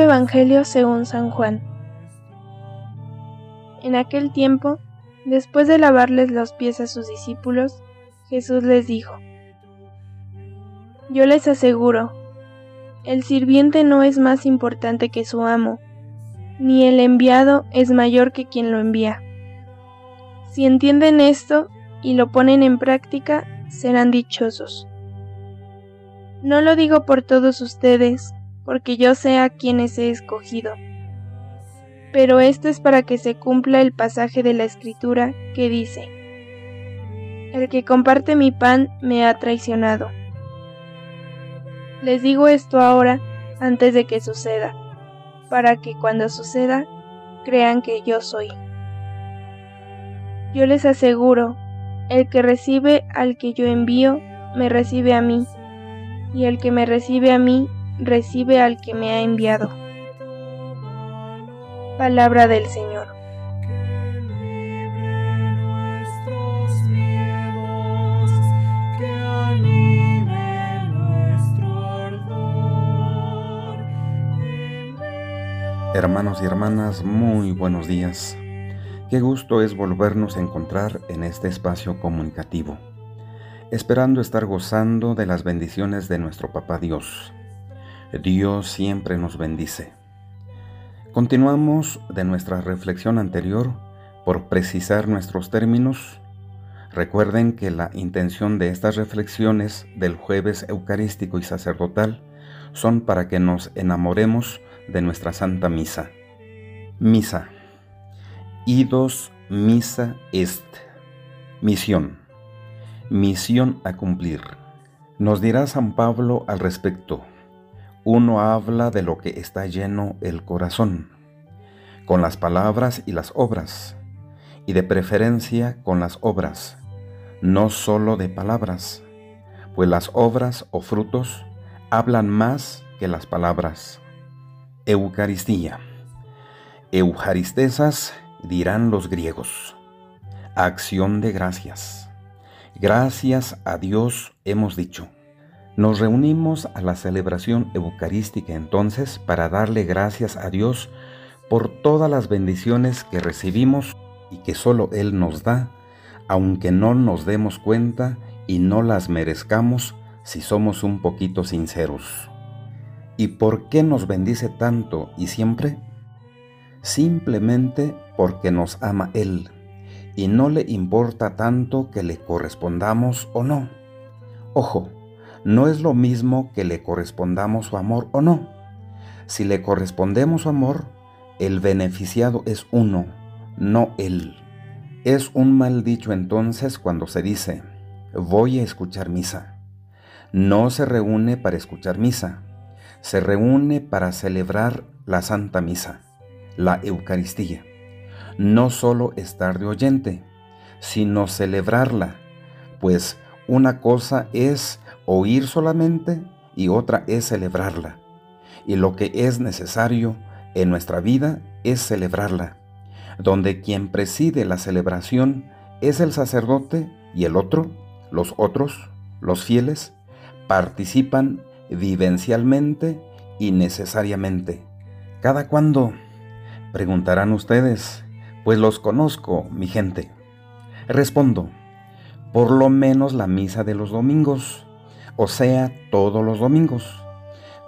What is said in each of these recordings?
Evangelio según San Juan. En aquel tiempo, después de lavarles los pies a sus discípulos, Jesús les dijo, Yo les aseguro, el sirviente no es más importante que su amo, ni el enviado es mayor que quien lo envía. Si entienden esto y lo ponen en práctica, serán dichosos. No lo digo por todos ustedes, porque yo sé a quienes he escogido. Pero esto es para que se cumpla el pasaje de la Escritura que dice, El que comparte mi pan me ha traicionado. Les digo esto ahora antes de que suceda, para que cuando suceda crean que yo soy. Yo les aseguro, el que recibe al que yo envío, me recibe a mí, y el que me recibe a mí, recibe al que me ha enviado. Palabra del Señor. Hermanos y hermanas, muy buenos días. Qué gusto es volvernos a encontrar en este espacio comunicativo, esperando estar gozando de las bendiciones de nuestro Papá Dios Dios siempre nos bendice. Continuamos de nuestra reflexión anterior por precisar nuestros términos. Recuerden que la intención de estas reflexiones del jueves eucarístico y sacerdotal son para que nos enamoremos de nuestra Santa Misa. Misa. Idos misa est. Misión. Misión a cumplir. Nos dirá San Pablo al respecto uno habla de lo que está lleno el corazón, con las palabras y las obras, y de preferencia con las obras, no solo de palabras, pues las obras o frutos hablan más que las palabras. Eucaristía. Eucaristesas dirán los griegos. Acción de gracias. Gracias a Dios hemos dicho. Nos reunimos a la celebración eucarística entonces para darle gracias a Dios por todas las bendiciones que recibimos y que solo Él nos da, aunque no nos demos cuenta y no las merezcamos si somos un poquito sinceros. ¿Y por qué nos bendice tanto y siempre? Simplemente porque nos ama Él y no le importa tanto que le correspondamos o no. Ojo, no es lo mismo que le correspondamos su amor o no. Si le correspondemos su amor, el beneficiado es uno, no él. Es un mal dicho entonces cuando se dice, voy a escuchar misa. No se reúne para escuchar misa, se reúne para celebrar la Santa Misa, la Eucaristía. No solo estar de oyente, sino celebrarla, pues una cosa es oír solamente y otra es celebrarla. Y lo que es necesario en nuestra vida es celebrarla, donde quien preside la celebración es el sacerdote y el otro, los otros, los fieles, participan vivencialmente y necesariamente. ¿Cada cuándo? Preguntarán ustedes, pues los conozco, mi gente. Respondo, por lo menos la misa de los domingos o sea, todos los domingos,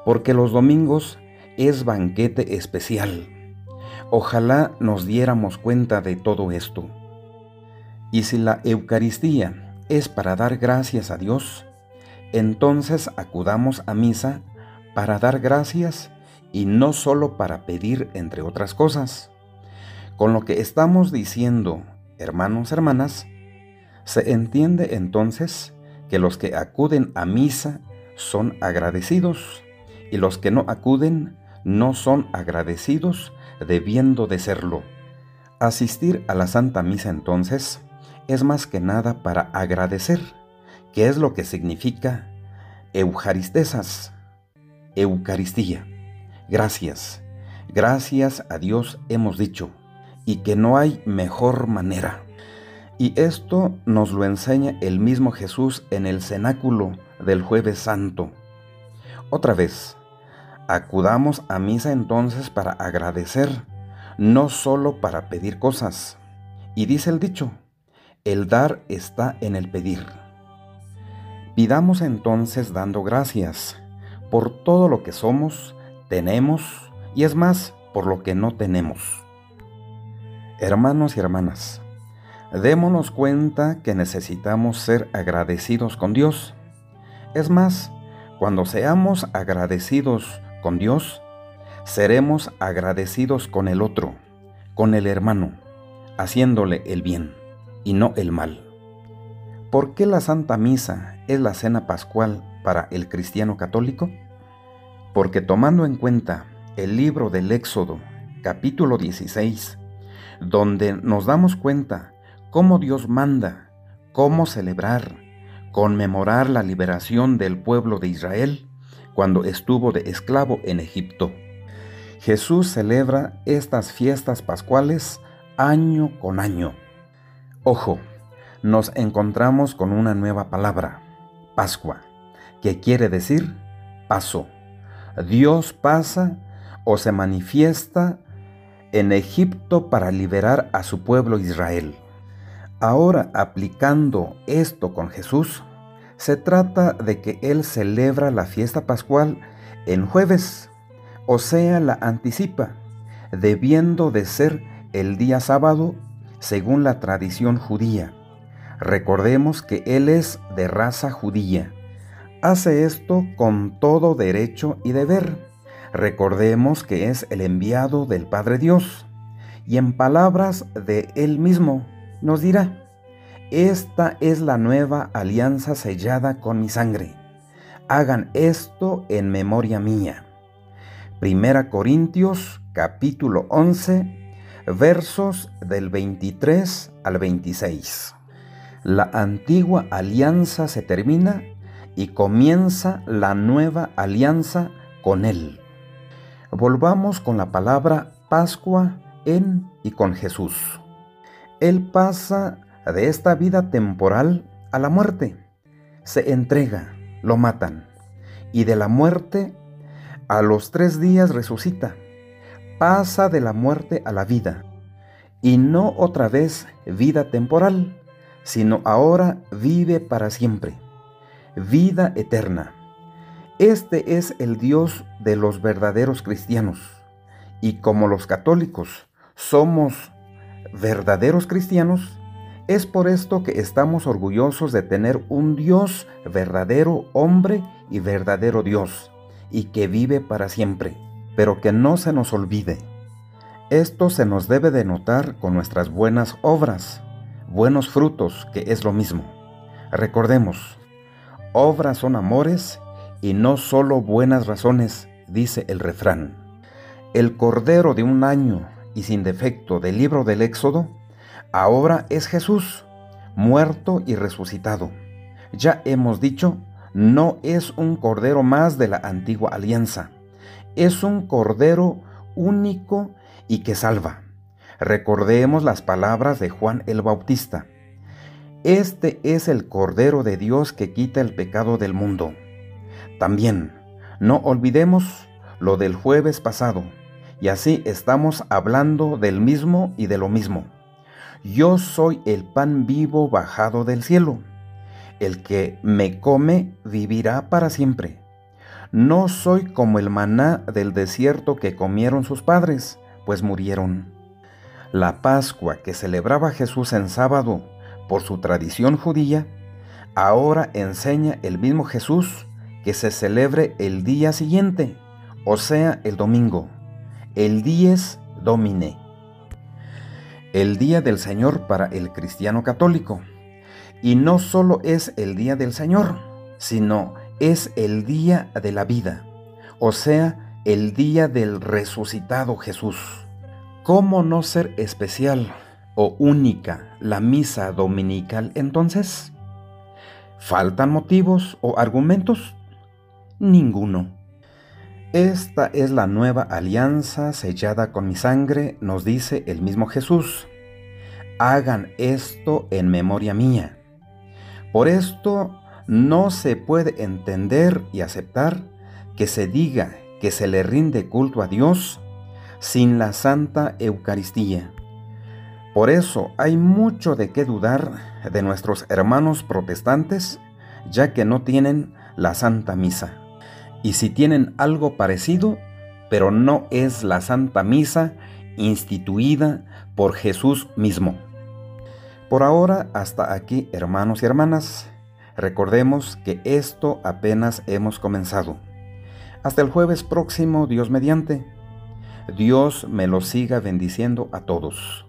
porque los domingos es banquete especial. Ojalá nos diéramos cuenta de todo esto. Y si la Eucaristía es para dar gracias a Dios, entonces acudamos a misa para dar gracias y no solo para pedir entre otras cosas. Con lo que estamos diciendo, hermanos, hermanas, se entiende entonces que los que acuden a misa son agradecidos y los que no acuden no son agradecidos debiendo de serlo. Asistir a la Santa Misa entonces es más que nada para agradecer, que es lo que significa Eucaristesas, Eucaristía. Gracias, gracias a Dios hemos dicho, y que no hay mejor manera. Y esto nos lo enseña el mismo Jesús en el cenáculo del jueves santo. Otra vez, Acudamos a misa entonces para agradecer, no solo para pedir cosas. Y dice el dicho, el dar está en el pedir. Pidamos entonces dando gracias por todo lo que somos, tenemos y es más, por lo que no tenemos. Hermanos y hermanas, démonos cuenta que necesitamos ser agradecidos con Dios. Es más, cuando seamos agradecidos con Dios, seremos agradecidos con el otro, con el hermano, haciéndole el bien y no el mal. ¿Por qué la Santa Misa es la cena pascual para el cristiano católico? Porque tomando en cuenta el libro del Éxodo, capítulo 16, donde nos damos cuenta cómo Dios manda, cómo celebrar, conmemorar la liberación del pueblo de Israel cuando estuvo de esclavo en Egipto. Jesús celebra estas fiestas pascuales año con año. Ojo, nos encontramos con una nueva palabra, Pascua, que quiere decir paso. Dios pasa o se manifiesta en Egipto para liberar a su pueblo Israel. Ahora, aplicando esto con Jesús, se trata de que Él celebra la fiesta pascual en jueves, o sea, la anticipa, debiendo de ser el día sábado según la tradición judía. Recordemos que Él es de raza judía. Hace esto con todo derecho y deber. Recordemos que es el enviado del Padre Dios. Y en palabras de Él mismo nos dirá, esta es la nueva alianza sellada con mi sangre. Hagan esto en memoria mía. Primera Corintios capítulo 11 versos del 23 al 26 la antigua alianza se termina y comienza la nueva alianza con Él. Volvamos con la palabra Pascua en y con Jesús. Él pasa de esta vida temporal a la muerte. Se entrega, lo matan. Y de la muerte a los tres días resucita. Pasa de la muerte a la vida. Y no otra vez vida temporal, sino ahora vive para siempre, vida eterna. Este es el Dios de los verdaderos cristianos. Y como los católicos somos verdaderos cristianos, es por esto que estamos orgullosos de tener un Dios verdadero hombre y verdadero Dios, y que vive para siempre. Pero que no se nos olvide. Esto se nos debe de notar con nuestras buenas obras, buenos frutos, que es lo mismo. Recordemos, obras son amores y no solo buenas razones, dice el refrán. El Cordero de un año y sin defecto del libro del Éxodo, ahora es Jesús, muerto y resucitado. Ya hemos dicho, no es un Cordero más de la antigua alianza, es un Cordero único y que salva. Recordemos las palabras de Juan el Bautista. Este es el Cordero de Dios que quita el pecado del mundo. También, no olvidemos lo del jueves pasado, y así estamos hablando del mismo y de lo mismo. Yo soy el pan vivo bajado del cielo. El que me come vivirá para siempre. No soy como el maná del desierto que comieron sus padres, pues murieron. La Pascua que celebraba Jesús en sábado por su tradición judía, ahora enseña el mismo Jesús que se celebre el día siguiente, o sea, el domingo, el dies domine, el día del Señor para el cristiano católico. Y no solo es el día del Señor, sino es el día de la vida, o sea, el día del resucitado Jesús. ¿Cómo no ser especial o única la misa dominical entonces? ¿Faltan motivos o argumentos? Ninguno. Esta es la nueva alianza sellada con mi sangre, nos dice el mismo Jesús. Hagan esto en memoria mía. Por esto no se puede entender y aceptar que se diga que se le rinde culto a Dios sin la Santa Eucaristía. Por eso hay mucho de qué dudar de nuestros hermanos protestantes, ya que no tienen la Santa Misa. Y si tienen algo parecido, pero no es la Santa Misa instituida por Jesús mismo. Por ahora, hasta aquí, hermanos y hermanas. Recordemos que esto apenas hemos comenzado. Hasta el jueves próximo, Dios mediante. Dios me lo siga bendiciendo a todos.